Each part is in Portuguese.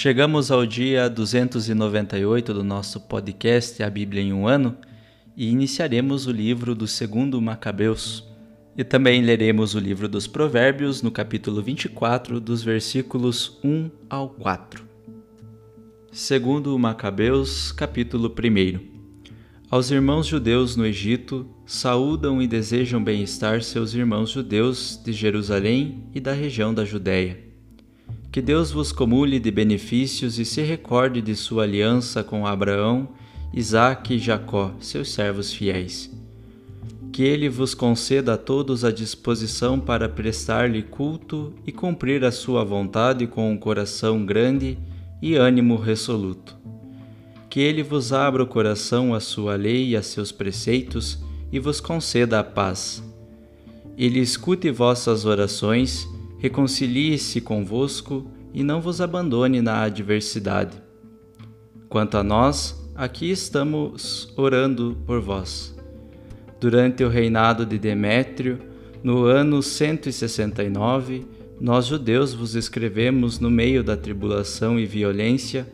Chegamos ao dia 298 do nosso podcast A Bíblia em um Ano e iniciaremos o livro do segundo Macabeus. E também leremos o livro dos Provérbios no capítulo 24, dos versículos 1 ao 4. Segundo Macabeus, capítulo 1. Aos irmãos judeus no Egito, saúdam e desejam bem-estar seus irmãos judeus de Jerusalém e da região da Judéia que Deus vos comule de benefícios e se recorde de sua aliança com Abraão, Isaque e Jacó, seus servos fiéis. Que ele vos conceda a todos a disposição para prestar-lhe culto e cumprir a sua vontade com um coração grande e ânimo resoluto. Que ele vos abra o coração à sua lei e a seus preceitos e vos conceda a paz. Ele escute vossas orações reconcilie-se convosco e não vos abandone na adversidade. Quanto a nós, aqui estamos orando por vós. Durante o reinado de Demétrio, no ano 169, nós judeus vos escrevemos no meio da tribulação e violência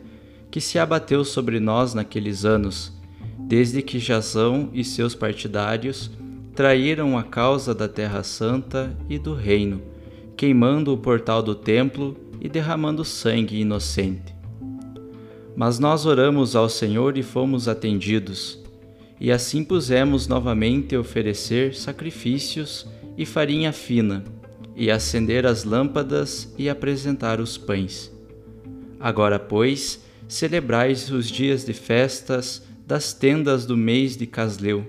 que se abateu sobre nós naqueles anos, desde que Jazão e seus partidários traíram a causa da Terra Santa e do Reino queimando o portal do templo e derramando sangue inocente. Mas nós oramos ao Senhor e fomos atendidos, e assim pusemos novamente oferecer sacrifícios e farinha fina, e acender as lâmpadas e apresentar os pães. Agora, pois, celebrais os dias de festas das tendas do mês de Casleu,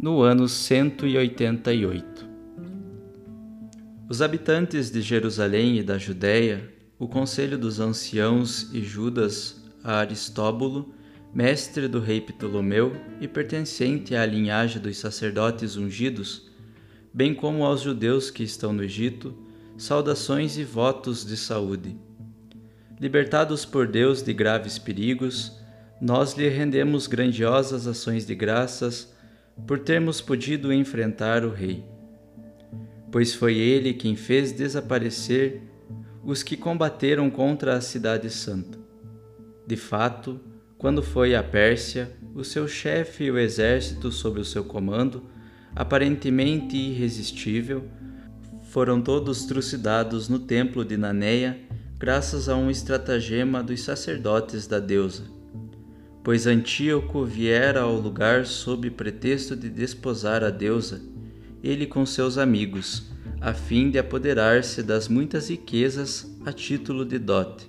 no ano 188. Os habitantes de Jerusalém e da Judéia, o conselho dos anciãos e Judas a Aristóbulo, mestre do rei Ptolomeu e pertencente à linhagem dos sacerdotes ungidos, bem como aos judeus que estão no Egito, saudações e votos de saúde. Libertados por Deus de graves perigos, nós lhe rendemos grandiosas ações de graças por termos podido enfrentar o rei pois foi ele quem fez desaparecer os que combateram contra a Cidade Santa. De fato, quando foi à Pérsia, o seu chefe e o exército sob o seu comando aparentemente irresistível, foram todos trucidados no templo de Naneia, graças a um estratagema dos sacerdotes da deusa. Pois Antíoco viera ao lugar sob pretexto de desposar a deusa, ele com seus amigos, a fim de apoderar-se das muitas riquezas a título de dote.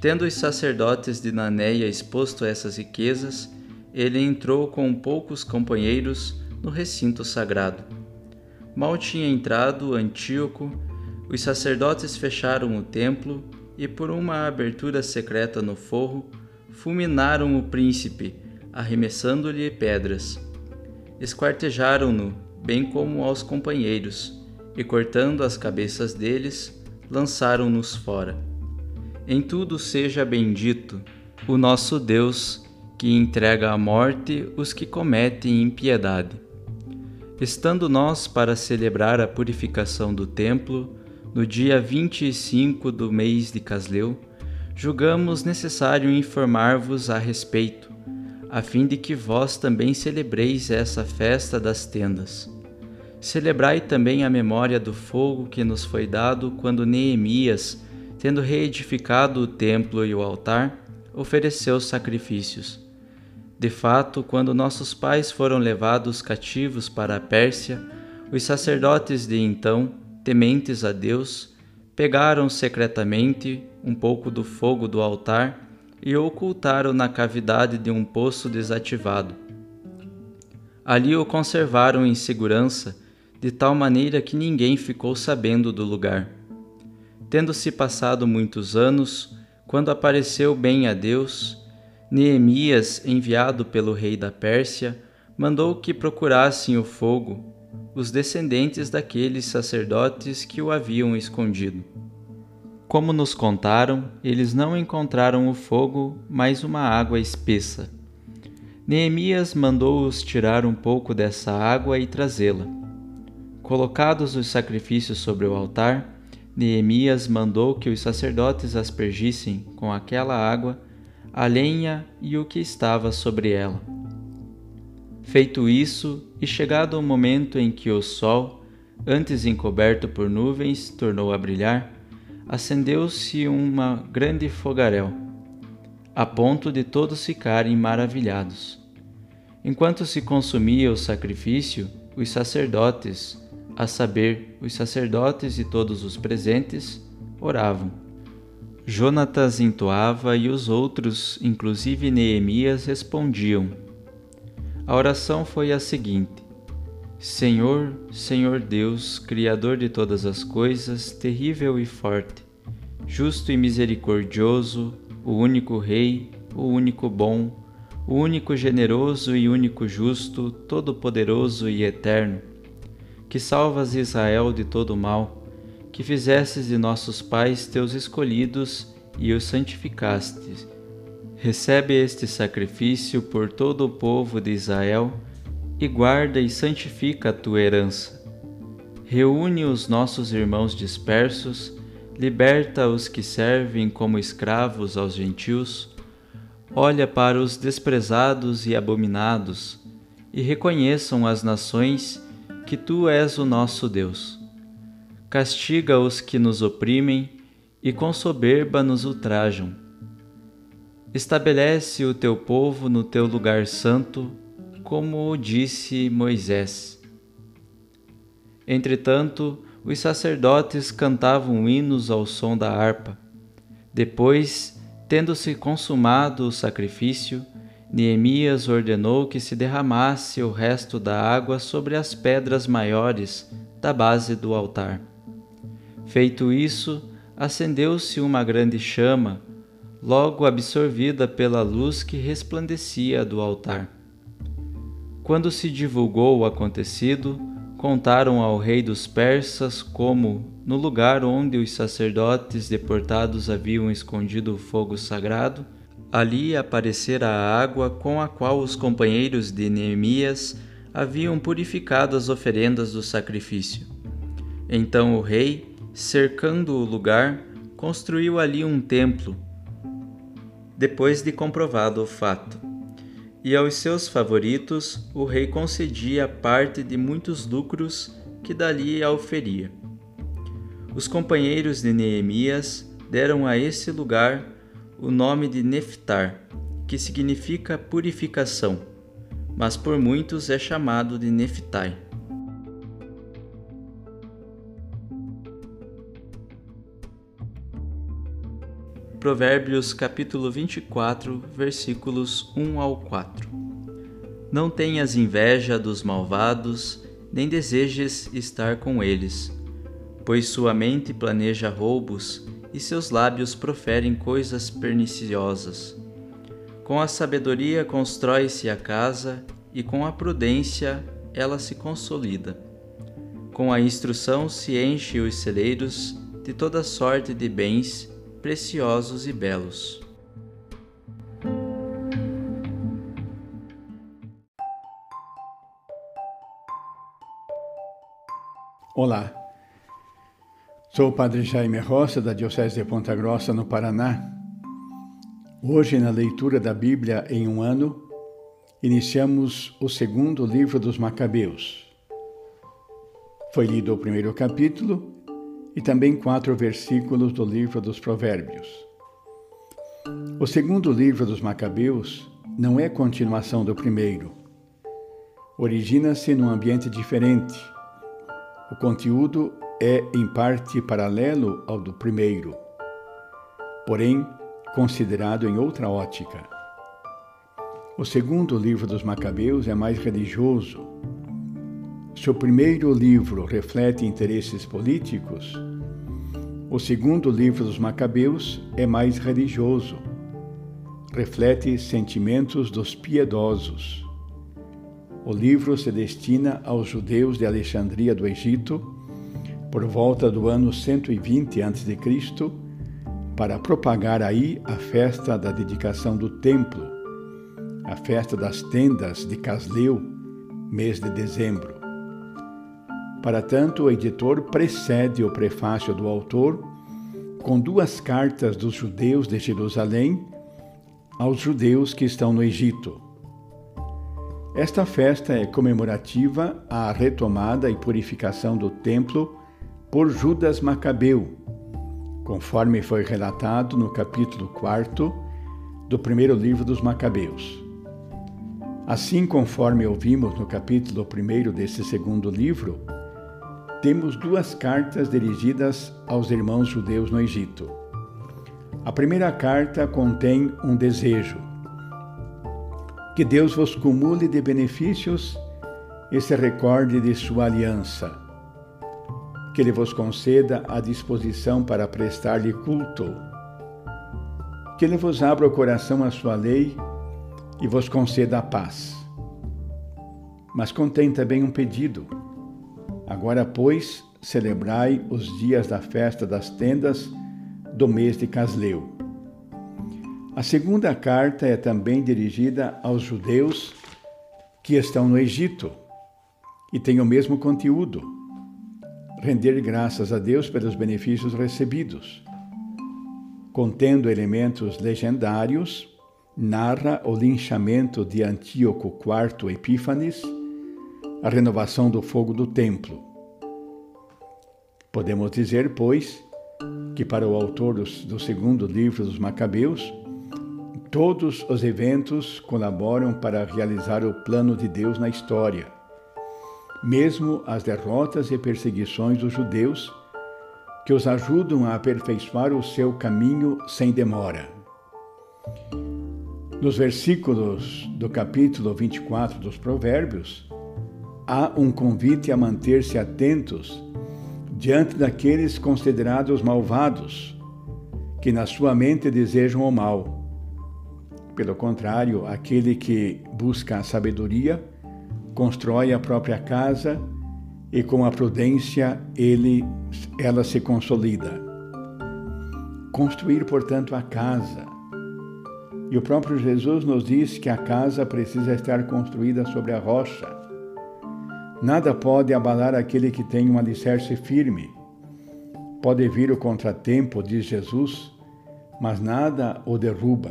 Tendo os sacerdotes de Naneia exposto essas riquezas, ele entrou com poucos companheiros no recinto sagrado Mal tinha entrado Antíoco, os sacerdotes fecharam o templo e, por uma abertura secreta no forro, fulminaram o príncipe, arremessando-lhe pedras. Esquartejaram-no, bem como aos companheiros, e cortando as cabeças deles, lançaram-nos fora. Em tudo seja bendito o nosso Deus, que entrega à morte os que cometem impiedade. Estando nós para celebrar a purificação do templo, no dia 25 do mês de Casleu, julgamos necessário informar-vos a respeito, a fim de que vós também celebreis essa festa das tendas. Celebrai também a memória do fogo que nos foi dado quando Neemias, tendo reedificado o templo e o altar, ofereceu sacrifícios. De fato, quando nossos pais foram levados cativos para a Pérsia, os sacerdotes de então, tementes a Deus, pegaram secretamente um pouco do fogo do altar e ocultaram na cavidade de um poço desativado. Ali o conservaram em segurança, de tal maneira que ninguém ficou sabendo do lugar. Tendo-se passado muitos anos, quando apareceu bem a Deus, Neemias, enviado pelo rei da Pérsia, mandou que procurassem o fogo os descendentes daqueles sacerdotes que o haviam escondido. Como nos contaram, eles não encontraram o fogo, mas uma água espessa. Neemias mandou-os tirar um pouco dessa água e trazê-la. Colocados os sacrifícios sobre o altar, Neemias mandou que os sacerdotes aspergissem com aquela água a lenha e o que estava sobre ela. Feito isso, e chegado o momento em que o sol, antes encoberto por nuvens, tornou a brilhar, acendeu-se uma grande fogaréu, a ponto de todos ficarem maravilhados. Enquanto se consumia o sacrifício, os sacerdotes, a saber, os sacerdotes e todos os presentes, oravam Jonatas entoava e os outros, inclusive Neemias, respondiam. A oração foi a seguinte: Senhor, Senhor Deus, Criador de todas as coisas, terrível e forte, justo e misericordioso, o único Rei, o único bom, o único generoso e único justo, todo-poderoso e eterno, que salvas Israel de todo mal que fizestes de nossos pais teus escolhidos e os santificastes. Recebe este sacrifício por todo o povo de Israel e guarda e santifica a tua herança. Reúne os nossos irmãos dispersos, liberta os que servem como escravos aos gentios, olha para os desprezados e abominados, e reconheçam as nações que tu és o nosso Deus castiga os que nos oprimem e com soberba nos ultrajam. Estabelece o teu povo no teu lugar santo, como disse Moisés. Entretanto, os sacerdotes cantavam hinos ao som da harpa. Depois, tendo-se consumado o sacrifício, Neemias ordenou que se derramasse o resto da água sobre as pedras maiores da base do altar. Feito isso, acendeu-se uma grande chama, logo absorvida pela luz que resplandecia do altar. Quando se divulgou o acontecido, contaram ao rei dos persas como, no lugar onde os sacerdotes deportados haviam escondido o fogo sagrado, ali aparecera a água com a qual os companheiros de Neemias haviam purificado as oferendas do sacrifício. Então o rei, cercando o lugar, construiu ali um templo, depois de comprovado o fato. E aos seus favoritos o rei concedia parte de muitos lucros que dali auferia. Os companheiros de Neemias deram a esse lugar o nome de Neftar, que significa purificação, mas por muitos é chamado de Neftai. Provérbios capítulo 24, versículos 1 ao 4. Não tenhas inveja dos malvados, nem desejes estar com eles pois sua mente planeja roubos e seus lábios proferem coisas perniciosas. Com a sabedoria constrói-se a casa e com a prudência ela se consolida. Com a instrução se enche os celeiros de toda sorte de bens preciosos e belos. Olá, Sou o Padre Jaime Roça, da Diocese de Ponta Grossa, no Paraná. Hoje, na leitura da Bíblia em um ano, iniciamos o segundo livro dos Macabeus. Foi lido o primeiro capítulo e também quatro versículos do livro dos Provérbios. O segundo livro dos Macabeus não é continuação do primeiro. Origina-se num ambiente diferente. O conteúdo é em parte paralelo ao do primeiro, porém considerado em outra ótica. O segundo livro dos Macabeus é mais religioso. Se o primeiro livro reflete interesses políticos, o segundo livro dos Macabeus é mais religioso. Reflete sentimentos dos piedosos. O livro se destina aos judeus de Alexandria do Egito por volta do ano 120 a.C., para propagar aí a festa da dedicação do templo, a festa das tendas de Casleu, mês de dezembro. Para tanto, o editor precede o prefácio do autor com duas cartas dos judeus de Jerusalém aos judeus que estão no Egito. Esta festa é comemorativa à retomada e purificação do templo por Judas Macabeu, conforme foi relatado no capítulo 4 do primeiro livro dos Macabeus. Assim, conforme ouvimos no capítulo 1 desse segundo livro, temos duas cartas dirigidas aos irmãos judeus no Egito. A primeira carta contém um desejo: que Deus vos cumule de benefícios e se recorde de sua aliança que Ele vos conceda a disposição para prestar-lhe culto, que Ele vos abra o coração à sua lei e vos conceda a paz. Mas contém também um pedido. Agora, pois, celebrai os dias da festa das tendas do mês de Casleu. A segunda carta é também dirigida aos judeus que estão no Egito e tem o mesmo conteúdo render graças a Deus pelos benefícios recebidos. Contendo elementos legendários, narra o linchamento de Antíoco IV Epífanes, a renovação do fogo do templo. Podemos dizer, pois, que para o autor do segundo livro dos Macabeus, todos os eventos colaboram para realizar o plano de Deus na história mesmo as derrotas e perseguições dos judeus, que os ajudam a aperfeiçoar o seu caminho sem demora. Nos versículos do capítulo 24 dos Provérbios, há um convite a manter-se atentos diante daqueles considerados malvados, que na sua mente desejam o mal. Pelo contrário, aquele que busca a sabedoria, constrói a própria casa e com a prudência ele, ela se consolida. Construir, portanto, a casa. E o próprio Jesus nos diz que a casa precisa estar construída sobre a rocha. Nada pode abalar aquele que tem um alicerce firme. Pode vir o contratempo, diz Jesus, mas nada o derruba.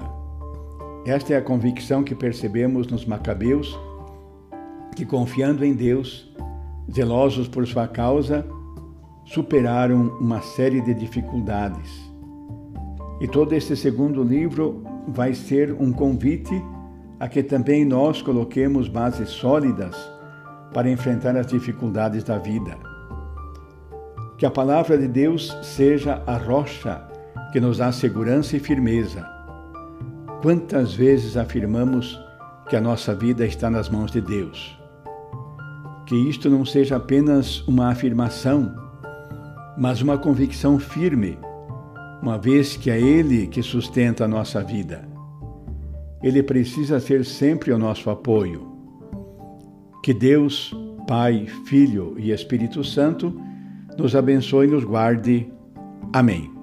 Esta é a convicção que percebemos nos Macabeus, que confiando em Deus, zelosos por sua causa, superaram uma série de dificuldades. E todo este segundo livro vai ser um convite a que também nós coloquemos bases sólidas para enfrentar as dificuldades da vida. Que a palavra de Deus seja a rocha que nos dá segurança e firmeza. Quantas vezes afirmamos que a nossa vida está nas mãos de Deus? Que isto não seja apenas uma afirmação, mas uma convicção firme, uma vez que é Ele que sustenta a nossa vida. Ele precisa ser sempre o nosso apoio. Que Deus, Pai, Filho e Espírito Santo nos abençoe e nos guarde. Amém.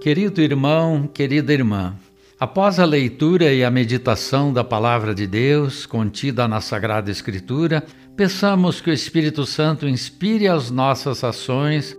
Querido irmão, querida irmã, após a leitura e a meditação da Palavra de Deus contida na Sagrada Escritura, peçamos que o Espírito Santo inspire as nossas ações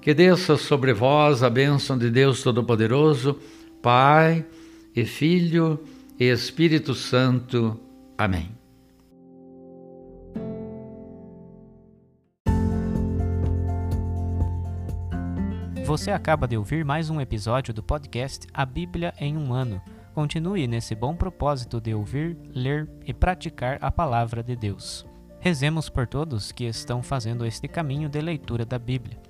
Que desça sobre vós a bênção de Deus Todo-Poderoso, Pai e Filho e Espírito Santo. Amém. Você acaba de ouvir mais um episódio do podcast A Bíblia em um Ano. Continue nesse bom propósito de ouvir, ler e praticar a palavra de Deus. Rezemos por todos que estão fazendo este caminho de leitura da Bíblia.